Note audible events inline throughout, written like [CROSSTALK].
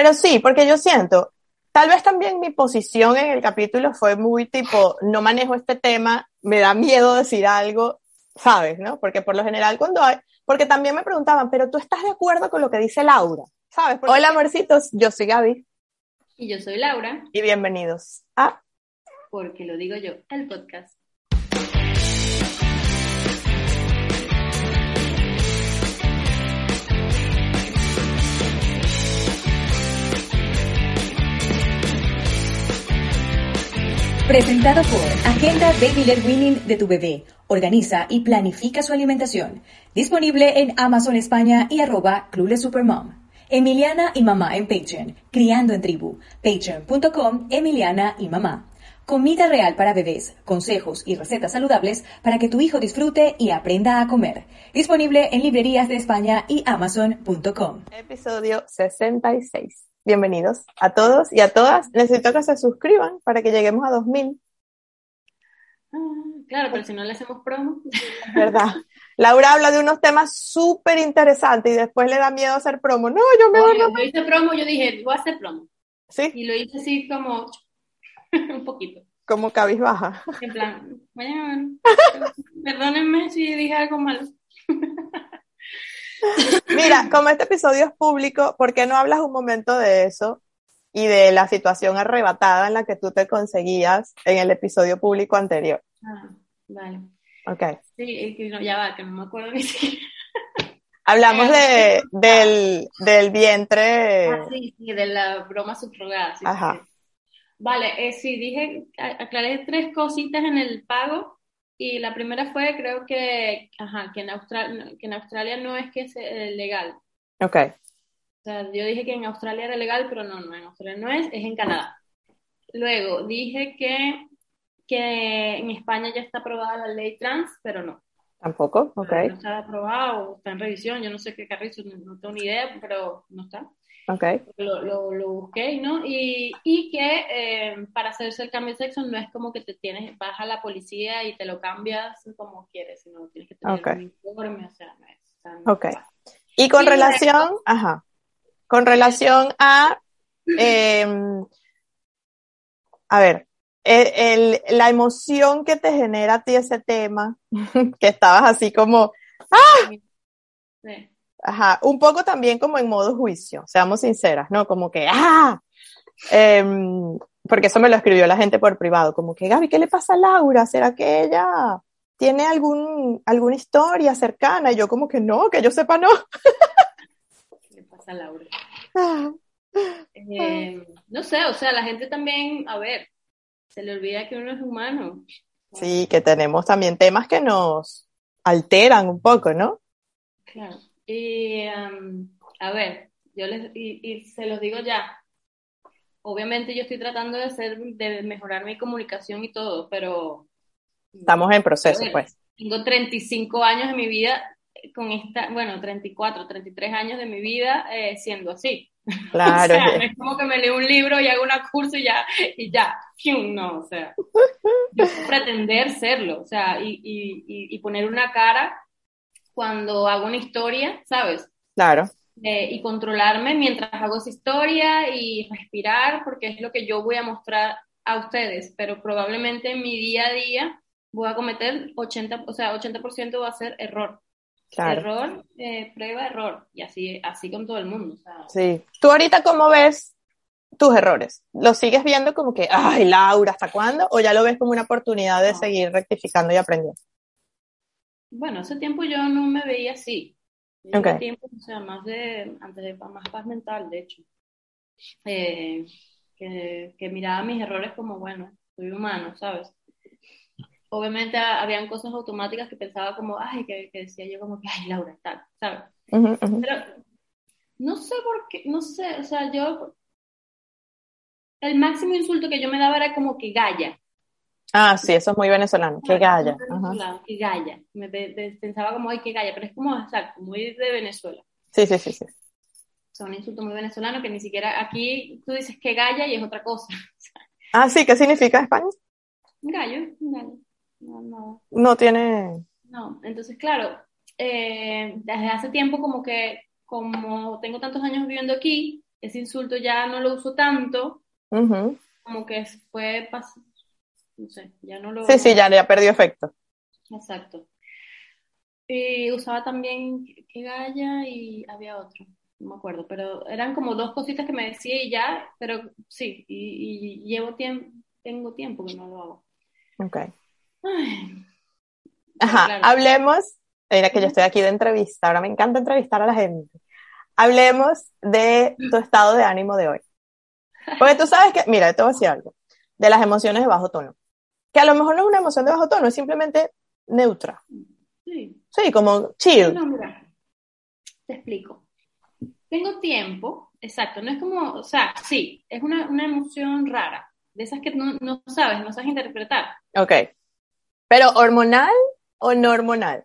Pero sí, porque yo siento, tal vez también mi posición en el capítulo fue muy tipo, no manejo este tema, me da miedo decir algo, ¿sabes? ¿No? Porque por lo general cuando hay, porque también me preguntaban, pero tú estás de acuerdo con lo que dice Laura, ¿sabes? Hola, amorcitos, yo soy Gaby. Y yo soy Laura. Y bienvenidos a Porque lo digo yo, el podcast. Presentado por Agenda Baby Led Winning de tu bebé. Organiza y planifica su alimentación. Disponible en Amazon España y arroba Clueless Supermom. Emiliana y Mamá en Patreon. Criando en Tribu. Patreon.com Emiliana y Mamá. Comida real para bebés, consejos y recetas saludables para que tu hijo disfrute y aprenda a comer. Disponible en librerías de España y Amazon.com. Episodio 66. Bienvenidos a todos y a todas. Necesito que se suscriban para que lleguemos a 2000. Ah, claro, pero si no le hacemos promo. Es verdad. Laura habla de unos temas súper interesantes y después le da miedo hacer promo. No, yo me voy a... yo hice promo, yo dije, voy a hacer promo. Sí, Y lo hice así como [LAUGHS] un poquito. como cabizbaja. En plan, bueno, perdónenme si dije algo malo. [LAUGHS] Mira, como este episodio es público, ¿por qué no hablas un momento de eso y de la situación arrebatada en la que tú te conseguías en el episodio público anterior? Ah, vale. Ok. Sí, es que no, ya va, que no me acuerdo ni siquiera. Hablamos de, [LAUGHS] del, del vientre. Ah, sí, sí, de la broma subrogada. sí, Ajá. sí. Vale, eh, sí, dije, aclaré tres cositas en el pago y la primera fue, creo que, ajá, que en Australia, que en Australia no es que es eh, legal. Ok. O sea, yo dije que en Australia era legal, pero no, no, en Australia no es, es en Canadá. Luego dije que, que en España ya está aprobada la ley trans, pero no. Tampoco. Ok. No está aprobada o está en revisión, yo no sé qué carrizo, no, no tengo ni idea, pero no está. Lo, lo, lo busqué, ¿no? Y, y que eh, para hacerse el cambio de sexo no es como que te tienes, vas a la policía y te lo cambias como quieres, sino tienes que tener Ok. un informe, o sea, no es. o sea, no Ok. pasa. Y con Y relación, ajá, con relación a, em, a ver, el- el- la emoción que te genera a ti ese tema, [LAUGHS] que estabas así como, Sí. Ajá, un poco también como en modo juicio, seamos sinceras, ¿no? Como que, ah, Em, porque eso me lo escribió la gente por privado, como que, Gaby, ¿qué le pasa a Laura? ¿Será que ella tiene algún, alguna historia cercana? Y yo como que no, que yo sepa no. ¿Qué le pasa a Laura? Ah, Eh, no sé, o sea, la gente también, a ver, se le olvida que uno es humano. Sí, que tenemos también temas que nos alteran un poco, ¿no? Claro. Y, am, a ver, yo les, y, y se los digo ya. Obviamente yo estoy tratando de hacer, de mejorar mi comunicación y todo, pero Estamos en proceso, ver. pues. tengo 35 años de mi vida con esta, bueno, 34, 33 años de mi vida eh, siendo así. [LAUGHS] Claro. O sea, es- como que me leo un libro y hago una curso y ya, y ya, no, o sea, yo pretender serlo, o sea, y, y, y poner una cara cuando hago una historia, ¿sabes? claro, Eh, y controlarme mientras hago esa historia y respirar, porque es lo que yo voy a mostrar a ustedes, pero probablemente en mi día a día voy a cometer 80, o sea, 80% va a ser error. claro. Error, eh, prueba, error. Y así, así con todo el mundo. sea, Sí. ¿Tú ahorita cómo ves tus errores? ¿Los sigues viendo como que, ay, Laura, ¿hasta cuándo? ¿O ya lo ves como una oportunidad de No. seguir rectificando y aprendiendo? Bueno, hace tiempo yo no me veía así. Yo Ok. llevo tiempo, o sea, más de, antes de más paz mental, de hecho. Eh, que, que miraba mis errores como, bueno, soy humano, ¿sabes? Obviamente a- habían cosas automáticas que pensaba como, ay, que, que decía yo como que, ay, Laura, tal, ¿sabes? Ujú, ujú. Pero no sé por qué, no sé, o sea, yo, el máximo insulto que yo me daba era como que galla. Ah, sí, eso es muy venezolano. Qué galla. Venezolano, Que galla. Me pe- pe- pensaba como, ay, que galla, pero es como, exacto, muy de Venezuela. Sí, sí, sí, sí. O sea, un insulto muy venezolano que ni siquiera aquí tú dices que galla y es otra cosa. [LAUGHS] Ah, sí, ¿qué significa España? Un gallo, gallo. No, no, No tiene. no. Entonces, claro, eh, desde hace tiempo como que, como tengo tantos años viviendo aquí, ese insulto ya no lo uso tanto, como que fue, no sé, ya no lo... Sí, sí, ya, ya perdió efecto. Exacto. Y usaba también que galla y había otro, no me acuerdo, pero eran como dos cositas que me decía y ya, pero sí, y, y llevo tiempo, tengo tiempo que no lo hago. Ok. Ay, Ajá, claro. hablemos, mira que yo estoy aquí de entrevista, ahora me encanta entrevistar a la gente. Hablemos de tu estado de ánimo de hoy. Porque tú sabes que, mira, te voy a decir algo, de las emociones de bajo tono. Que a lo mejor no es una emoción de bajo tono, es simplemente neutra. sí. Sí, como chill. No, mira, te explico. Tengo tiempo, exacto, no es como, o sea, sí, es una, una emoción rara, de esas que no, no sabes, no sabes interpretar. Ok. Pero hormonal o no hormonal.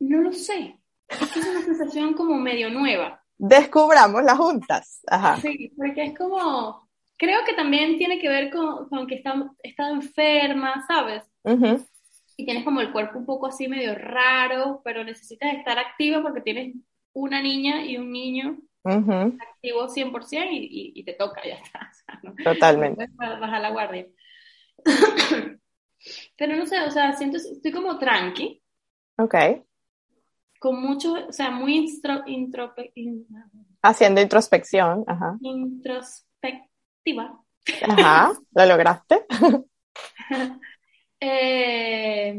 No lo sé, es una sensación como medio nueva. Descubramos las juntas. Ajá. Sí, porque es como, creo que también tiene que ver con, con que está, estado enferma, ¿sabes? Y tienes como el cuerpo un poco así medio raro, pero necesitas estar activa porque tienes una niña y un niño Ujú. activo 100% y, y, y te toca, ya está. [LAUGHS] o sea, ¿no? Totalmente. No bajar la guardia. [COUGHS] Pero no sé, o sea, siento, estoy como tranqui, Ok. con mucho, o sea, muy instro, intrope- in- Haciendo introspección. Ajá. Introspectiva. Ajá. ¿Lo lograste? [LAUGHS] Eh,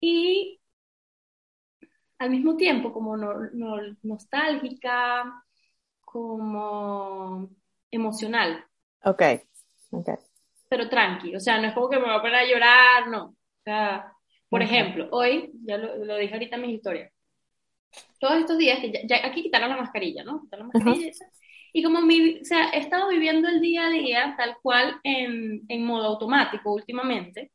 y al mismo tiempo como no- no- nostálgica, como emocional, Ok. Ok. pero tranqui, o sea, no es como que me va a poner a llorar, no. O sea, por ejemplo, hoy, ya lo, lo dije ahorita en mis historias, todos estos días que ya, ya aquí quitaron la mascarilla, ¿no? Quitaron la mascarilla y eso. Y como mi, o sea, he estado viviendo el día a día tal cual en, en modo automático últimamente,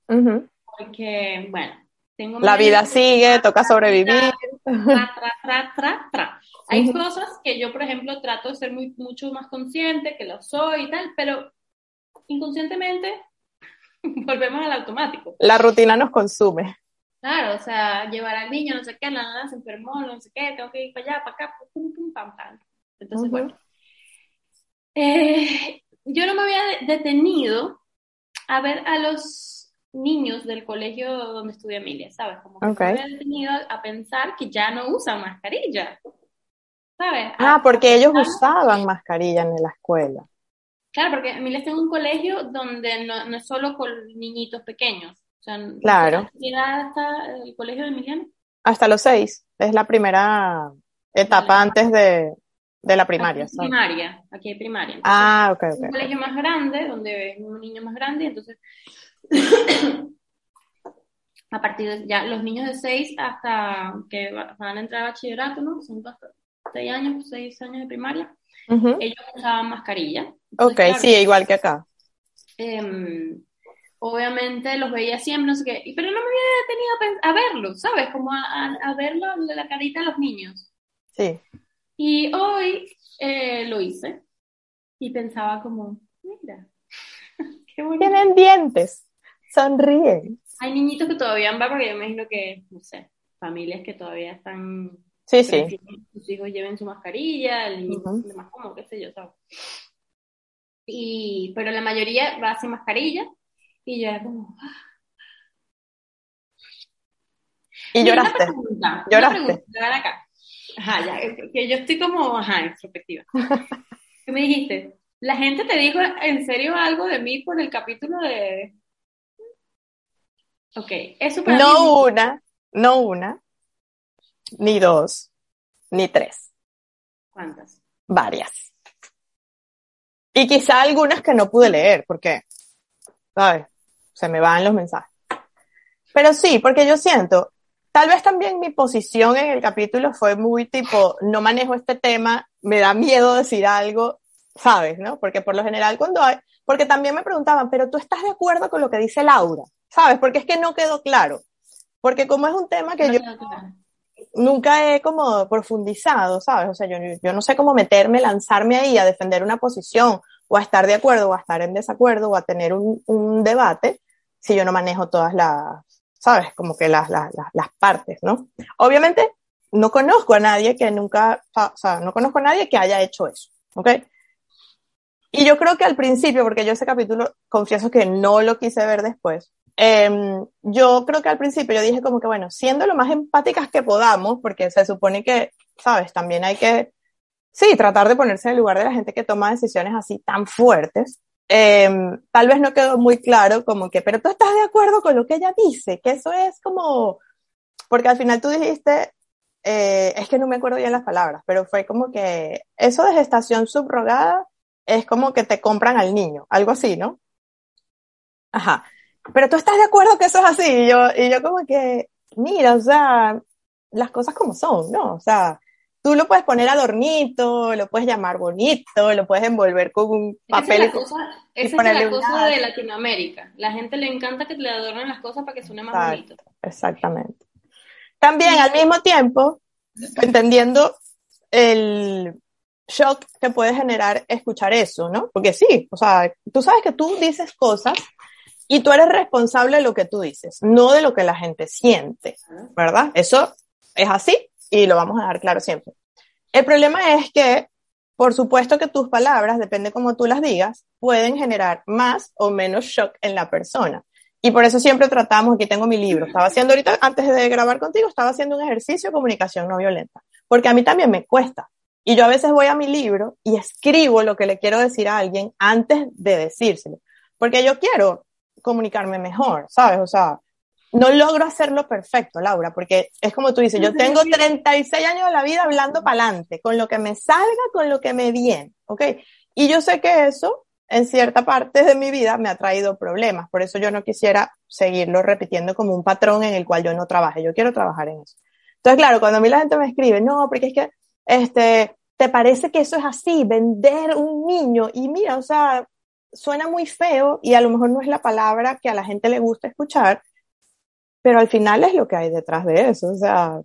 porque, bueno, tengo La vida sigue, toca sobrevivir. Tra, tra, tra, tra, tra. Hay Ujú. cosas que yo, por ejemplo, trato de ser muy, mucho más consciente, que lo soy y tal, pero inconscientemente [LAUGHS] volvemos al automático. La rutina nos consume. Claro, o sea, llevar al niño, no sé qué, la nada se enfermó, no sé qué, tengo que ir para allá, para acá, pum, pum, pam, pam. Entonces, bueno. Eh, yo no me había de- detenido a ver a los niños del colegio donde estudia Emilia, ¿sabes? Como que me había detenido a pensar que ya no usan mascarilla, ¿sabes? Ah, A- porque ellos pensar- usaban mascarilla en la escuela. Claro, porque Emilia está en un colegio donde no, no es solo con niñitos pequeños. O sea, Claro. a ¿qué edad está el colegio de Emiliano? Hasta los seis. Es la primera etapa Vale. antes de, de la primaria. Aquí primaria, aquí hay primaria. Entonces, Ah, ok, un ok. colegio más grande, donde es un niño más grande, entonces [COUGHS] a partir de ya los niños de 6 hasta que va- van a entrar a bachillerato, ¿no? Son hasta 6 años, 6 años de primaria, ellos usaban mascarilla. Entonces, Ok, claro, sí, igual que acá. em, obviamente los veía siempre, no sé qué, y- pero no me había detenido a, pen- a verlo, ¿sabes? Como a, a, a verlo, la carita de los niños. Sí. Y hoy eh, lo hice y pensaba como, mira, [LAUGHS] qué bonito. Tienen dientes. Sonríen. Hay niñitos que todavía van, porque yo me imagino que, no sé, familias que todavía están, Sí, sí. sus hijos lleven su mascarilla, el niño Ujú. se más como, qué sé yo, ¿sabes? Y, pero la mayoría va sin mascarilla y yo era como, ah. Y una lloraste. pregunta, una Lloraste. pregunta, ven acá. Ajá, ya, que- yo estoy como, ajá, introspectiva. ¿Qué me dijiste? ¿La gente te dijo en serio algo de mí por el capítulo de... Ok, eso para mí No muy- una, no una, ni dos, ni tres. ¿Cuántas? Varias. Y quizá algunas que no pude leer, porque, ¿sabes? Se me van los mensajes. Pero sí, porque yo siento, tal vez también mi posición en el capítulo fue muy tipo, no manejo este tema, me da miedo decir algo, ¿sabes? ¿No? Porque por lo general cuando hay, porque también me preguntaban, pero tú estás de acuerdo con lo que dice Laura, ¿sabes? Porque es que no quedó claro. Porque como es un tema que yo nunca he como profundizado, ¿sabes? O sea, yo, yo no sé cómo meterme, lanzarme ahí a defender una posición o a estar de acuerdo o a estar en desacuerdo o a tener un, un debate si yo no manejo todas las, ¿sabes? Como que las, las, las, partes, ¿no? Obviamente no conozco a nadie que nunca, o sea, no conozco a nadie que haya hecho eso, ¿ok? Y yo creo que al principio, porque yo ese capítulo confieso que no lo quise ver después, em, yo creo que al principio yo dije como que, bueno, siendo lo más empáticas que podamos, porque se supone que, sabes, también hay que, sí, tratar de ponerse en el lugar de la gente que toma decisiones así tan fuertes. Em, tal vez no quedó muy claro como que, pero tú estás de acuerdo con lo que ella dice, que eso es como, porque al final tú dijiste, eh, es que no me acuerdo bien las palabras, pero fue como que eso de gestación subrogada es como que te compran al niño, algo así, ¿no? Ajá. Pero tú estás de acuerdo que eso es así, y yo, y yo como que, mira, o sea, las cosas como son, ¿no? O sea, tú lo puedes poner adornito, lo puedes llamar bonito, lo puedes envolver con un papel. Esa es la cosa, de Latinoamérica. La gente le encanta que le adornen las cosas para que suene más bonito. Exactamente. También al mismo tiempo, entendiendo el, shock que puede generar escuchar eso, ¿no? Porque sí, o sea, tú sabes que tú dices cosas y tú eres responsable de lo que tú dices, no de lo que la gente siente, ¿verdad? Eso es así y lo vamos a dejar claro siempre. El problema es que, por supuesto que tus palabras, depende cómo tú las digas, pueden generar más o menos shock en la persona. Y por eso siempre tratamos, aquí tengo mi libro, estaba haciendo ahorita, antes de grabar contigo, estaba haciendo un ejercicio de comunicación no violenta, porque a mí también me cuesta. Y yo a veces voy a mi libro y escribo lo que le quiero decir a alguien antes de decírselo, porque yo quiero comunicarme mejor, ¿sabes? O sea, no logro hacerlo perfecto, Laura, porque es como tú dices, yo tengo 36 años de la vida hablando para adelante, con lo que me salga, con lo que me viene, ¿ok? Y yo sé que eso en cierta parte de mi vida me ha traído problemas, por eso yo no quisiera seguirlo repitiendo como un patrón en el cual yo no trabaje, yo quiero trabajar en eso. Entonces, claro, cuando a mí la gente me escribe, no, porque es que, este, ¿te parece que eso es así? Vender un niño. Y mira, o sea, suena muy feo y a lo mejor no es la palabra que a la gente le gusta escuchar, pero al final es lo que hay detrás de eso. O sea,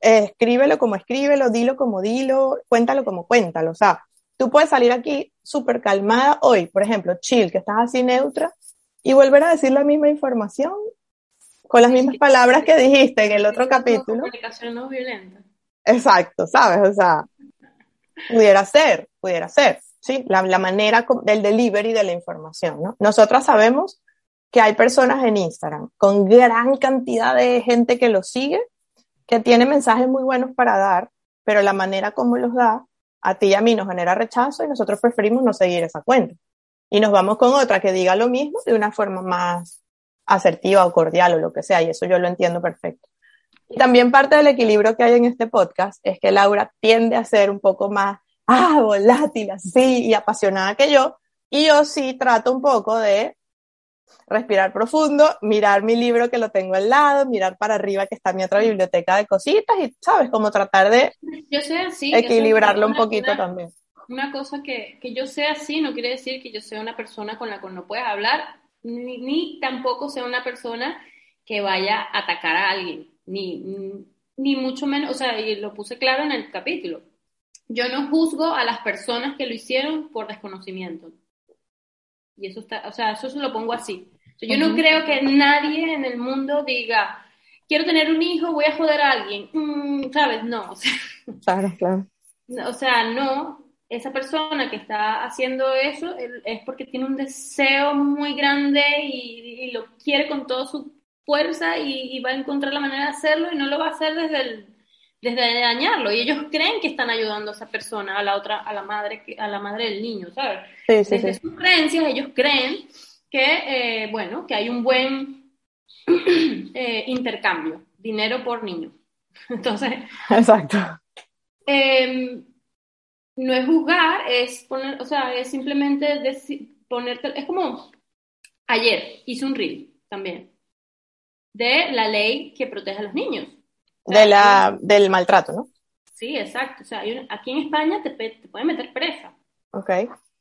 escríbelo como escríbelo, dilo como dilo, cuéntalo como cuéntalo. O sea, tú puedes salir aquí súper calmada hoy, por ejemplo, chill, que estás así neutra, y volver a decir la misma información con las mismas palabras que dijiste en el otro capítulo. Comunicación no violenta. Exacto, ¿sabes? O sea, Pudiera ser, pudiera ser, ¿sí? La, la manera del delivery de la información, ¿no? Nosotras sabemos que hay personas en Instagram con gran cantidad de gente que lo sigue, que tiene mensajes muy buenos para dar, pero la manera como los da, a ti y a mí nos genera rechazo y nosotros preferimos no seguir esa cuenta. Y nos vamos con otra que diga lo mismo de una forma más asertiva o cordial o lo que sea, y eso yo lo entiendo perfecto. Y también parte del equilibrio que hay en este podcast es que Laura tiende a ser un poco más, ah, volátil, así, y apasionada que yo. Y yo sí trato un poco de respirar profundo, mirar mi libro que lo tengo al lado, mirar para arriba que está mi otra biblioteca de cositas y, ¿sabes? Como tratar de yo sé así, equilibrarlo un poquito también. Una cosa que, que, yo sea así no quiere decir que yo sea una persona con la que no puedes hablar, ni, ni tampoco sea una persona que vaya a atacar a alguien ni, ni mucho menos, o sea, y lo puse claro en el capítulo. Yo no juzgo a las personas que lo hicieron por desconocimiento. Y eso está, o sea, eso se lo pongo así. yo no creo que nadie en el mundo diga, quiero tener un hijo, voy a joder a alguien. Mm, ¿Sabes? No. O sea, [LAUGHS] claro, claro. O sea, no. Esa persona que está haciendo eso es porque tiene un deseo muy grande y, y lo quiere con todo su fuerza y, va a encontrar la manera de hacerlo y no lo va a hacer desde el, desde dañarlo. Y ellos creen que están ayudando a esa persona a la otra a la madre a la madre del niño sabes desde sus creencias ellos creen que eh, bueno que hay un buen [CLEARS THROAT] eh, intercambio dinero por niño. [LAUGHS] Entonces exacto. em, no es juzgar es poner o sea es simplemente decir, ponerte es como ayer hice un reel también de la ley que protege a los niños. De la, del maltrato, ¿no? Sí, exacto. O sea, aquí en España te, te pueden meter presa. Ok.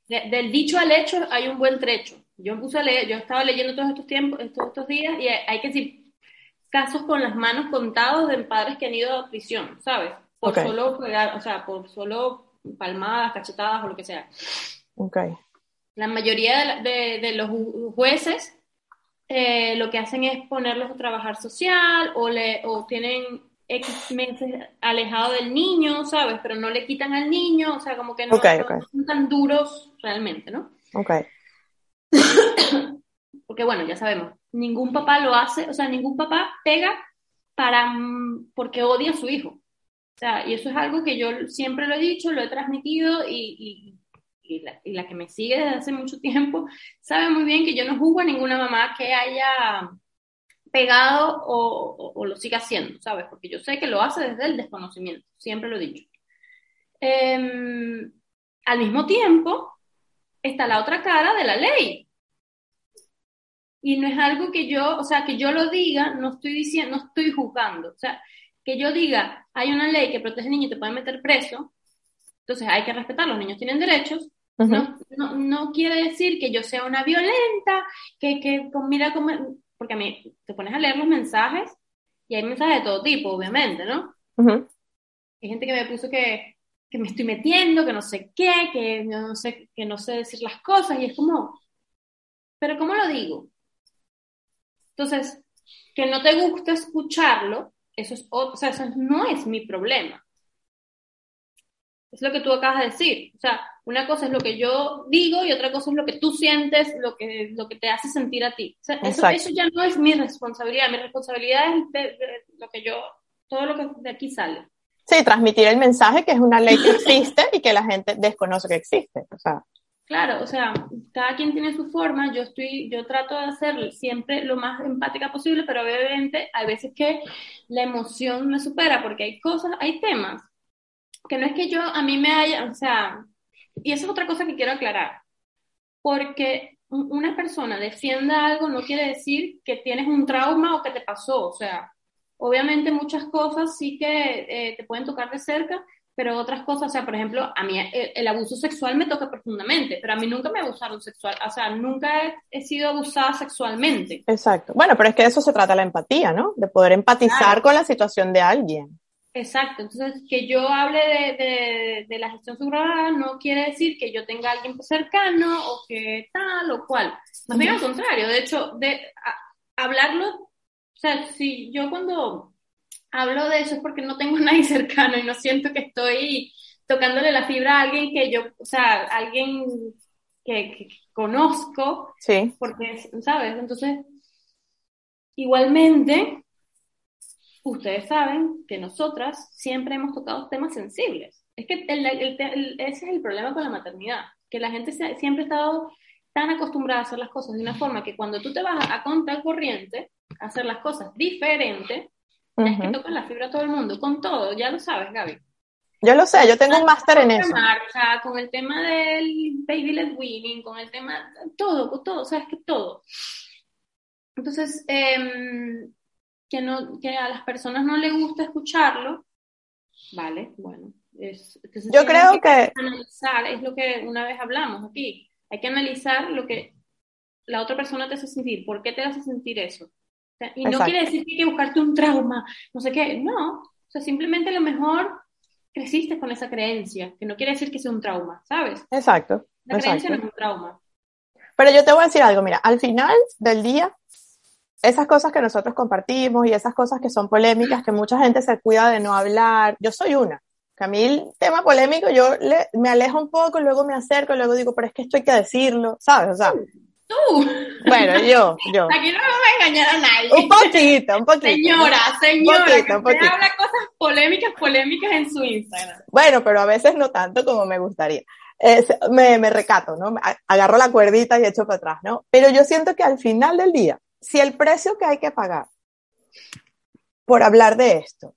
del dicho al hecho hay un buen trecho. Yo puse a leer, yo estaba leyendo todos estos tiempos, todos estos días, y hay, que decir casos con las manos contados de padres que han ido a prisión, ¿sabes? Por solo o sea, por solo palmadas, cachetadas o lo que sea. Ok. La mayoría de, de los jueces eh, lo que hacen es ponerlos a trabajar social o, le, o tienen X meses alejado del niño, ¿sabes? Pero no le quitan al niño, o sea, como que no, Ok, no ok. son tan duros realmente, ¿no? Ok. [COUGHS] Porque bueno, ya sabemos, ningún papá lo hace, o sea, ningún papá pega para mm, porque odia a su hijo. O sea, y eso es algo que yo siempre lo he dicho, lo he transmitido y, y- y la, y la que me sigue desde hace mucho [LAUGHS] tiempo sabe muy bien que yo no juzgo a ninguna mamá que haya pegado o, o- o lo siga haciendo, ¿sabes? Porque yo sé que lo hace desde el desconocimiento, siempre lo he dicho. Em, al mismo tiempo, está la otra cara de la ley. Y no es algo que yo, o sea, que yo lo diga, no estoy diciendo, no estoy juzgando. O sea, que yo diga, hay una ley que protege al niño y te puede meter preso, entonces hay que respetar, los niños tienen derechos. No, no, no quiere decir que yo sea una violenta, que, que mira cómo, porque a mí te pones a leer los mensajes y hay mensajes de todo tipo, obviamente, ¿no? Hay gente que me puso que, que me estoy metiendo, que no sé qué, que no sé, que no sé decir las cosas, y es como, pero ¿cómo lo digo? Entonces, que no te gusta escucharlo, eso es, ot- o sea, eso no es mi problema. Es lo que tú acabas de decir. O sea, una cosa es lo que yo digo y otra cosa es lo que tú sientes, lo que, lo que te hace sentir a ti. O sea, eso, eso ya no es mi responsabilidad. Mi responsabilidad es de, de lo que yo, todo lo que de aquí sale. Sí, transmitir el mensaje que es una ley que existe y que la gente desconoce que existe. O sea, Claro, o sea, cada quien tiene su forma, yo estoy, yo trato de hacer siempre lo más empática posible, pero obviamente hay veces que la emoción me supera, porque hay cosas, hay temas, que no es que yo, a mí me haya, o sea, y eso es otra cosa que quiero aclarar, porque un- una persona defienda algo no quiere decir que tienes un trauma o que te pasó, o sea, obviamente muchas cosas sí que eh, te pueden tocar de cerca, pero otras cosas, o sea, por ejemplo, a mí el, el abuso sexual me toca profundamente, pero a mí nunca me abusaron sexual, o sea, nunca he, he sido abusada sexualmente. exacto. Bueno, pero es que de eso se trata la empatía, ¿no? De poder empatizar Claro. con la situación de alguien. Exacto, entonces que yo hable de, de, de la gestión subrogada no quiere decir que yo tenga a alguien cercano o que tal o cual. Más bien al contrario, de hecho, de a- hablarlo, o sea, si yo cuando hablo de eso es porque no tengo a [LAUGHS] nadie cercano y no siento que estoy tocándole la fibra a alguien que yo, o sea, alguien que, que conozco, Sí, porque, ¿sabes? Entonces, igualmente, ustedes saben que nosotras siempre hemos tocado temas sensibles. Es que el- el- el- ese es el problema con la maternidad, que la gente se- siempre ha estado tan acostumbrada a hacer las cosas de una forma que cuando tú te vas a contra corriente, a hacer las cosas diferentes, es que tocas la fibra a todo el mundo, con todo, ya lo sabes, Gaby. Yo lo sé, yo tengo un máster en eso. Sea, con el tema del baby led weaning, con el tema, todo, con todo, o sea, es que todo. Entonces, em, que, no, que a las personas no les gusta escucharlo, vale, bueno. Es, entonces Yo creo que, analizar, es lo que una vez hablamos aquí, hay que analizar lo que la otra persona te hace sentir, por qué te hace sentir eso. O sea, y no quiere decir que hay que buscarte un trauma, no sé qué, no, o sea, simplemente a lo mejor creciste con esa creencia, que no quiere decir que sea un trauma, ¿sabes? exacto, La creencia no es un trauma. Pero yo te voy a decir algo, mira, al final del día, esas cosas que nosotros compartimos y esas cosas que son polémicas, que mucha gente se cuida de no hablar, yo soy una. Que a mí el tema polémico yo le- me alejo un poco, luego me acerco, luego digo, pero es que esto hay que decirlo, ¿sabes? O sea, Tú, bueno, yo, yo. aquí no me va a engañar a nadie. Un poquito, un poquito. Señora, señora, poquito, que usted poquito. habla cosas polémicas, polémicas en su Instagram. Bueno, pero a veces no tanto como me gustaría. Me, me recato, ¿no? Agarro la cuerdita y echo para atrás, ¿no? Pero yo siento que al final del día, si el precio que hay que pagar por hablar de esto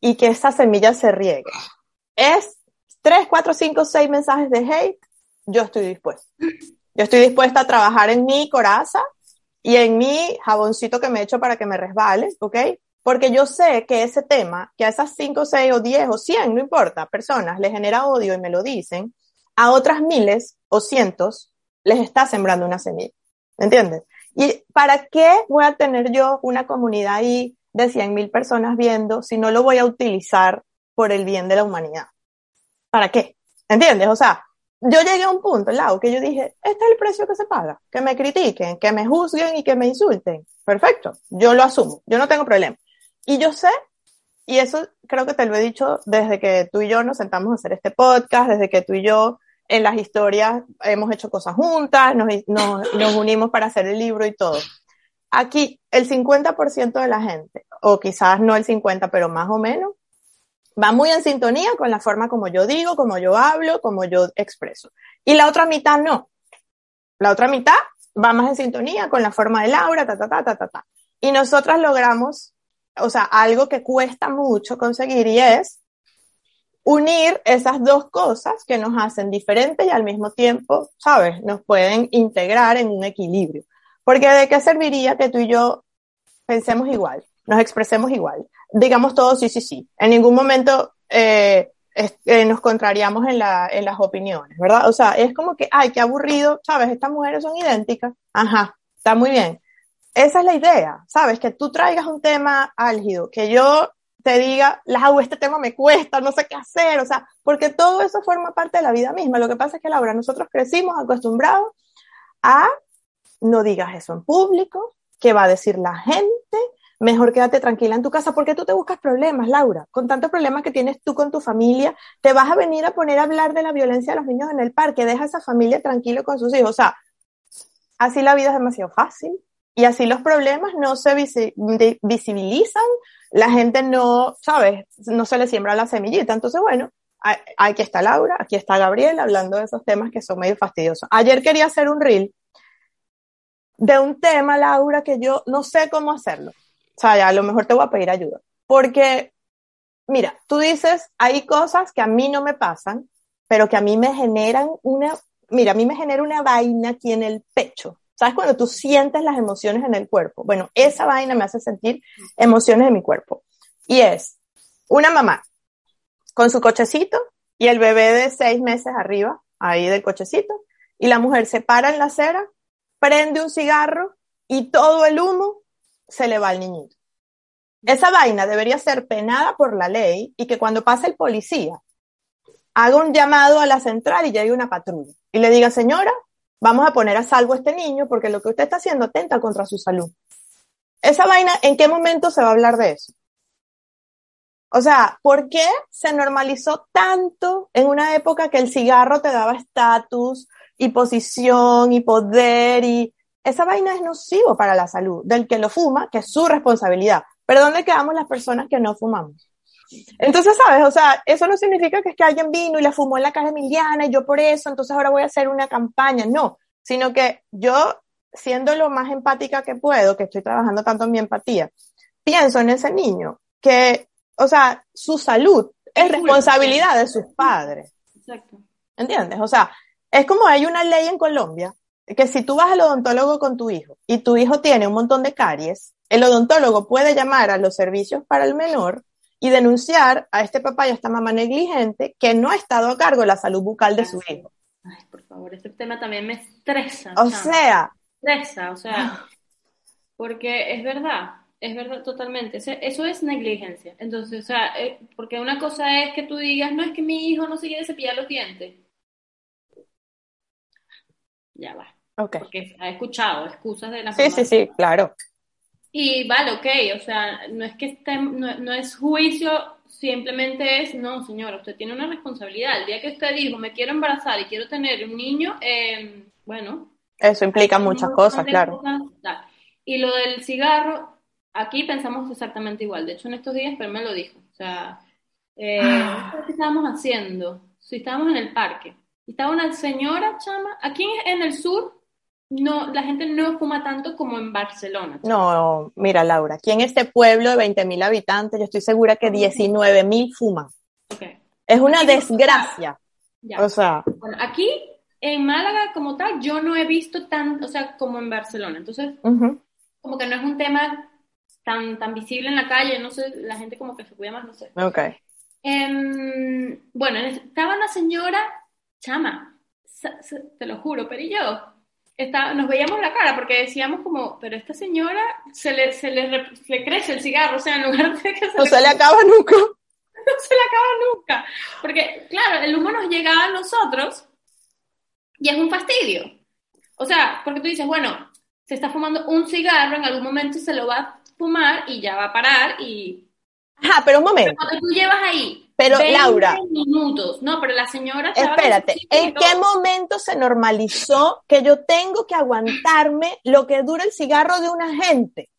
y que esa semilla se riegue es tres, cuatro, cinco, seis mensajes de hate, yo estoy dispuesta. Yo estoy dispuesta a trabajar en mi coraza y en mi jaboncito que me echo para que me resbale, ¿ok? Porque yo sé que ese tema, que a esas 5, 6 o 10 o 100, no importa, personas les genera odio y me lo dicen, a otras miles o cientos les está sembrando una semilla. ¿Me entiendes? ¿Y para qué voy a tener yo una comunidad ahí de 100 mil personas viendo si no lo voy a utilizar por el bien de la humanidad? ¿Para qué? ¿Entiendes? O sea, yo llegué a un punto, Lau, que yo dije, este es el precio que se paga, que me critiquen, que me juzguen y que me insulten. Perfecto, yo lo asumo, yo no tengo problema. Y yo sé y eso creo que te lo he dicho desde que tú y yo nos sentamos a hacer este podcast, desde que tú y yo en las historias hemos hecho cosas juntas, nos, nos, nos unimos para hacer el libro y todo. Aquí, el 50% de la gente, o quizás no el 50, pero más o menos, va muy en sintonía con la forma como yo digo, como yo hablo, como yo expreso. Y la otra mitad no. La otra mitad va más en sintonía con la forma de Laura, ta, ta, ta, ta, ta, ta. Y nosotras logramos, o sea, algo que cuesta mucho conseguir y es unir esas dos cosas que nos hacen diferentes y al mismo tiempo, ¿sabes? Nos pueden integrar en un equilibrio. Porque de qué serviría que tú y yo pensemos igual, nos expresemos igual, digamos todo sí, sí, sí. En ningún momento eh, eh, nos contrariamos en, la, en las opiniones, ¿verdad? O sea, es como que, ay, qué aburrido, ¿sabes? Estas mujeres son idénticas. Ajá, está muy bien. Esa es la idea, ¿sabes? Que tú traigas un tema álgido, que yo te diga, Lau, este tema me cuesta, no sé qué hacer, o sea, porque todo eso forma parte de la vida misma. Lo que pasa es que, Laura, nosotros crecimos acostumbrados a no digas eso en público, qué va a decir la gente, mejor quédate tranquila en tu casa, porque tú te buscas problemas, Laura, con tantos problemas que tienes tú con tu familia, te vas a venir a poner a hablar de la violencia de los niños en el parque, deja a esa familia tranquilo con sus hijos, o sea, así la vida es demasiado fácil y así los problemas no se visibilizan, la gente no, ¿sabes? No se le siembra la semillita. Entonces, bueno, aquí está Laura, aquí está Gabriel hablando de esos temas que son medio fastidiosos. Ayer quería hacer un reel de un tema, Laura, que yo no sé cómo hacerlo. O sea, a lo mejor te voy a pedir ayuda. Porque, mira, tú dices, hay cosas que a mí no me pasan, pero que a mí me generan una, mira, a mí me genera una vaina aquí en el pecho. ¿Sabes cuando tú sientes las emociones en el cuerpo? Bueno, esa vaina me hace sentir emociones en mi cuerpo. Y es una mamá con su cochecito y el bebé de seis meses arriba, ahí del cochecito, y la mujer se para en la acera, prende un cigarro y todo el humo se le va al niñito. Esa vaina debería ser penada por la ley y que cuando pase el policía haga un llamado a la central y llegue una patrulla y le diga, señora, vamos a poner a salvo a este niño porque lo que usted está haciendo atenta contra su salud. Esa vaina, ¿en qué momento se va a hablar de eso? O sea, ¿por qué se normalizó tanto en una época que el cigarro te daba estatus y posición y poder y esa vaina es nocivo para la salud del que lo fuma, que es su responsabilidad. Pero ¿dónde quedamos las personas que no fumamos? Entonces, ¿sabes? O sea, eso no significa que es que alguien vino y la fumó en la caja Emiliana y yo por eso, entonces ahora voy a hacer una campaña. No, sino que yo, siendo lo más empática que puedo, que estoy trabajando tanto en mi empatía, pienso en ese niño que, o sea, su salud es responsabilidad de sus padres. Exacto. ¿Entiendes? O sea, es como hay una ley en Colombia que si tú vas al odontólogo con tu hijo y tu hijo tiene un montón de caries, el odontólogo puede llamar a los servicios para el menor y denunciar a este papá y a esta mamá negligente que no ha estado a cargo de la salud bucal de su hijo. Ay, por favor, este tema también me estresa. O sea. Estresa, o sea, porque es verdad, es verdad totalmente. Eso es negligencia. Entonces, o sea, eh, porque una cosa es que tú digas, no es que mi hijo no se quiere cepillar los dientes. Ya va. Okay. Porque ha escuchado excusas de la Sí, sí, sí, claro. Y vale, ok, o sea, no es que esté, no, es juicio, simplemente es, no, señora, usted tiene una responsabilidad. El día que usted dijo, me quiero embarazar y quiero tener un niño, eh, bueno. Eso implica muchas cosas, claro. y lo del cigarro, aquí pensamos exactamente igual. De hecho, en estos días, pero me lo dijo. O sea, eh, ah. ¿qué estábamos haciendo? Si estábamos en el parque, estaba una señora, chama, aquí en el sur, no, la gente no fuma tanto como en Barcelona. No, mira, Laura, aquí en este pueblo de 20.000 habitantes, yo estoy segura que 19.000 fuman. Es una desgracia. O sea. Bueno, aquí en Málaga, como tal, yo no he visto tanto, o sea, como en Barcelona. Entonces, como que no es un tema tan, tan visible en la calle, no sé, la gente como que se cuida más, no sé. Ok. Em, bueno, estaba una señora, chama, te lo juro, pero yo nos veíamos la cara porque decíamos como, pero esta señora se le, se le, crece el cigarro, o sea, en lugar de que se no se le acaba nunca. [LAUGHS] No se le acaba nunca. Porque, claro, el humo nos llega a nosotros y es un fastidio. O sea, porque tú dices, bueno, se está fumando un cigarro, en algún momento se lo va a fumar y ya va a parar y Ajá, pero un momento. Cuando tú llevas ahí Pero, 20 Laura. minutos, no, pero la señora Espérate, ¿en qué momento se normalizó que yo tengo que aguantarme lo que dura el cigarro de una gente?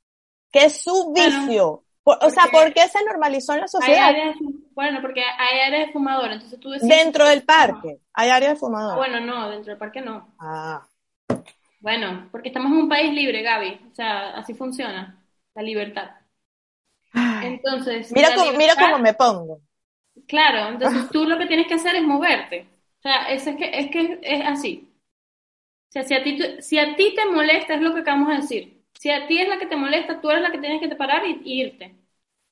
Que es su vicio. O sea, ¿por qué se normalizó en la Hay sociedad? áreas, bueno, porque hay áreas de fumador, entonces tú decides. Dentro del parque. Hay área de fumador. Bueno, no, dentro del parque no. Ah, Bueno, porque estamos en un país libre, Gaby. O sea, así funciona la libertad. Entonces, mira cómo me pongo. Claro, entonces [LAUGHS] tú lo que tienes que hacer es moverte. O sea, es, es que, es que es así. O sea, si a, ti, te- si a ti te molesta, es lo que acabamos de decir. Si a ti es la que te molesta, tú eres la que tienes que te parar y, y irte.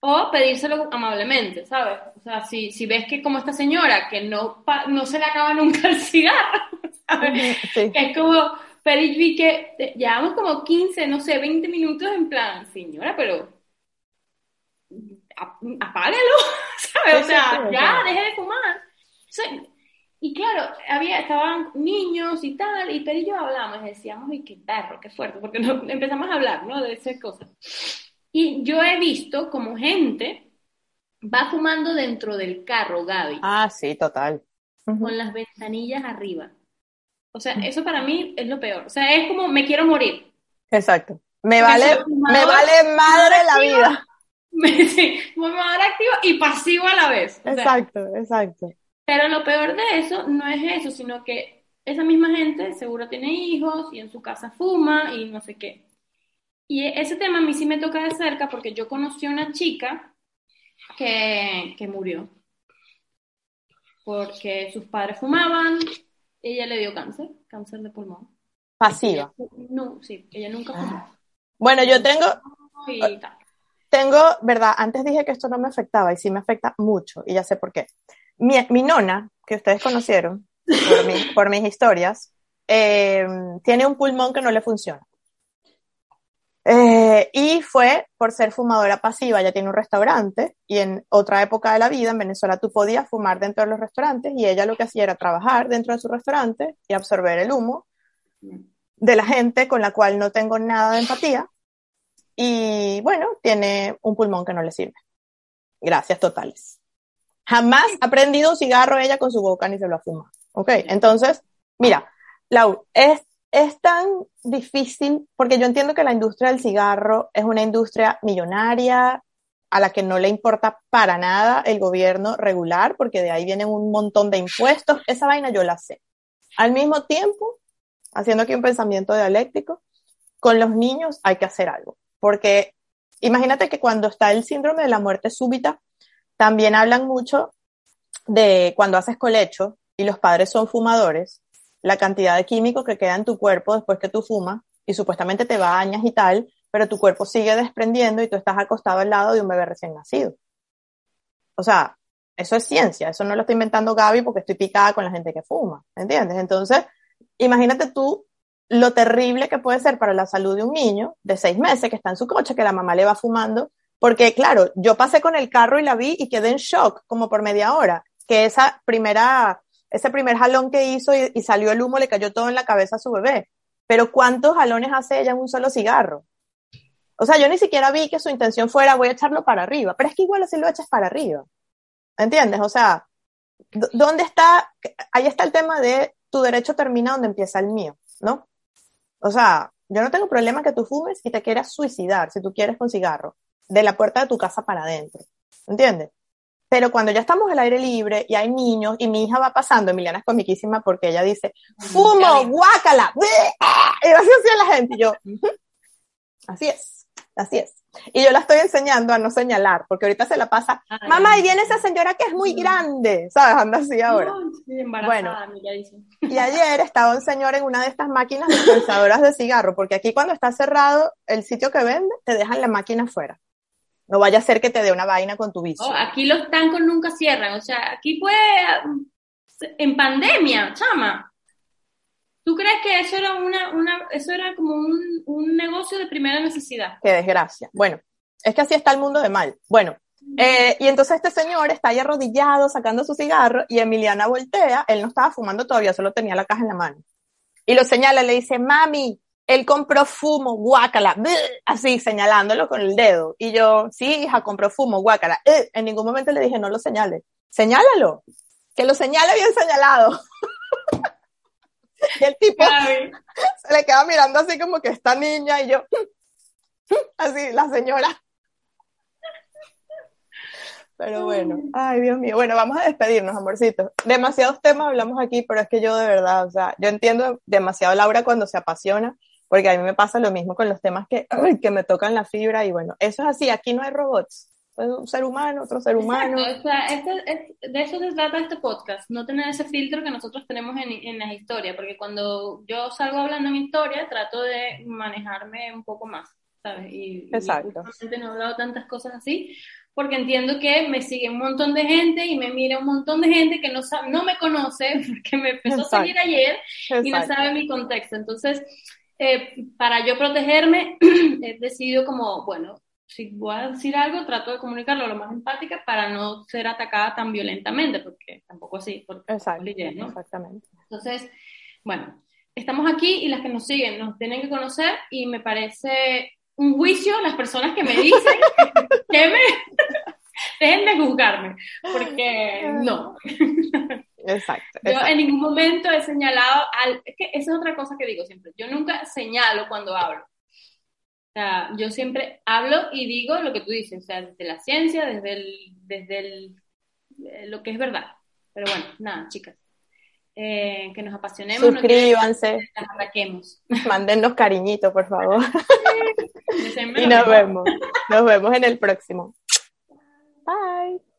O pedírselo amablemente, ¿sabes? O sea, si, si ves que como esta señora, que no, pa- no se le acaba nunca el cigarro, [LAUGHS] ¿sabes? Sí. Que es como, pero y vi que llevamos como 15, no sé, 20 minutos en plan, señora, pero apágalo, [LAUGHS] ¿sabes? O sea, ya, deje de fumar. Y claro, había, estaban niños y tal, y Pedro y yo hablábamos y decíamos, ¡ay, qué perro, qué fuerte! Porque no, [LAUGHS] empezamos a hablar, ¿no? De esas cosas. Y yo he visto como gente va fumando dentro del carro, Gaby, Ah, sí, total. Con las ventanillas arriba. O sea, eso para mí es lo peor. O sea, es como me quiero morir. Exacto. Me vale, me vale madre la vida. Sí, fumador activo y pasivo a la vez. O sea, Exacto, exacto. Pero lo peor de eso no es eso, sino que esa misma gente seguro tiene hijos y en su casa fuma y no sé qué. Y ese tema a mí sí me toca de cerca porque yo conocí a una chica que, que murió porque sus padres fumaban, ella le dio cáncer, cáncer de pulmón. Pasiva. Ella- no, sí, ella nunca fumó. Bueno, yo tengo, Y tal. Tengo, verdad, antes dije que esto no me afectaba y sí me afecta mucho y ya sé por qué. Mi, mi nona, que ustedes conocieron por, mi- [LAUGHS] por mis historias, eh, tiene un pulmón que no le funciona. Eh, y fue por ser fumadora pasiva, ella tiene un restaurante y en otra época de la vida en Venezuela tú podías fumar dentro de los restaurantes y ella lo que hacía era trabajar dentro de su restaurante y absorber el humo de la gente con la cual no tengo nada de empatía y bueno, tiene un pulmón que no le sirve. Gracias totales. Jamás ha prendido un cigarro ella con su boca ni se lo ha fumado. Ok, entonces, mira, Lau, es, es tan difícil porque yo entiendo que la industria del cigarro es una industria millonaria a la que no le importa para nada el gobierno regular porque de ahí vienen un montón de impuestos. Esa vaina yo la sé. Al mismo tiempo, haciendo aquí un pensamiento dialéctico, con los niños hay que hacer algo. Porque imagínate que cuando está el síndrome de la muerte súbita, también hablan mucho de cuando haces colecho y los padres son fumadores, la cantidad de químicos que queda en tu cuerpo después que tú fumas y supuestamente te bañas y tal, pero tu cuerpo sigue desprendiendo y tú estás acostado al lado de un bebé recién nacido. O sea, eso es ciencia, eso no lo está inventando Gaby porque estoy picada con la gente que fuma, ¿entiendes? Entonces, imagínate tú lo terrible que puede ser para la salud de un niño de seis meses que está en su coche, que la mamá le va fumando, porque claro, yo pasé con el carro y la vi y quedé en shock como por media hora, que esa primera, ese primer jalón que hizo y, salió el humo le cayó todo en la cabeza a su bebé. Pero ¿cuántos jalones hace ella en un solo cigarro? O sea, yo ni siquiera vi que su intención fuera voy a echarlo para arriba, pero es que igual así lo echas para arriba. ¿Entiendes? O sea, ¿dónde está? Ahí está el tema de tu derecho termina donde empieza el mío, ¿no? O sea, yo no tengo problema que tú fumes y te quieras suicidar si tú quieres con cigarro, de la puerta de tu casa para adentro, ¿entiendes? Pero cuando ya estamos al aire libre y hay niños y mi hija va pasando, Emiliana es comiquísima porque ella dice, fumo, guácala, [LAUGHS] y así hacía la gente y yo, "Ujú, así es, así es. Y yo la estoy enseñando a no señalar, porque ahorita se la pasa, Ay, mamá, y viene esa señora que es muy grande, ¿sabes? Anda así ahora. Dice. Y ayer estaba un señor en una de estas máquinas dispensadoras de cigarro, porque aquí cuando está cerrado el sitio que vende, te dejan la máquina afuera. No vaya a ser que te dé una vaina con tu. Oh, aquí los tancos nunca cierran, o sea, aquí fue um, en pandemia, chama. ¿Tú crees que eso era una, una eso era como un, un negocio de primera necesidad? Qué desgracia. Bueno, es que así está el mundo de mal. Bueno, eh, y entonces este señor está ahí arrodillado sacando su cigarro y Emiliana voltea, él no estaba fumando todavía, solo tenía la caja en la mano. Y lo señala, le dice, mami, él compró fumo, guácala, así señalándolo con el dedo. Y yo, sí, hija, compró fumo, guácala. En ningún momento le dije, no lo señale. Señálalo. Que lo señale bien señalado. [LAUGHS] [LAUGHS] y el tipo se le queda mirando así como que esta niña y yo, [LAUGHS] así, la señora. Pero bueno, ay. Dios mío, bueno, vamos a despedirnos, amorcitos. Demasiados temas hablamos aquí, pero es que yo de verdad, o sea, yo entiendo demasiado Laura cuando se apasiona, porque a mí me pasa lo mismo con los temas que, que me tocan la fibra y bueno, eso es así, aquí no hay robots, es un ser humano, otro ser humano. este, de eso se trata este podcast, no tener ese filtro que nosotros tenemos en, en las historias, porque cuando yo salgo hablando en historia, trato de manejarme un poco más, ¿sabes? Y, Exacto. Y no he hablado tantas cosas así, porque entiendo que me sigue un montón de gente y me mira un montón de gente que no, no me conoce, [LAUGHS] porque me empezó a seguir ayer y no sabe mi contexto. Entonces, eh, para yo protegerme, [CLEARS THROAT] he decidido como, bueno, si voy a decir algo, trato de comunicarlo lo más empática para no ser atacada tan violentamente, porque tampoco así, porque Exacto, exactamente. Entonces, bueno, estamos aquí y las que nos siguen nos tienen que conocer y me parece un juicio las personas que me dicen [LAUGHS] que me [LAUGHS] dejen de juzgarme, porque no. Exacto, Yo en ningún momento he señalado, al, es que esa es otra cosa que digo siempre, yo nunca señalo cuando hablo. O sea, yo siempre hablo y digo lo que tú dices, o sea, desde la ciencia, desde el, desde el, eh, lo que es verdad. Pero bueno, nada, chicas. Eh, que nos apasionemos. Suscríbanse. Nos [LAUGHS] Mándennos cariñitos, por favor. [LAUGHS] y nos vemos. Nos vemos en el próximo. Bye.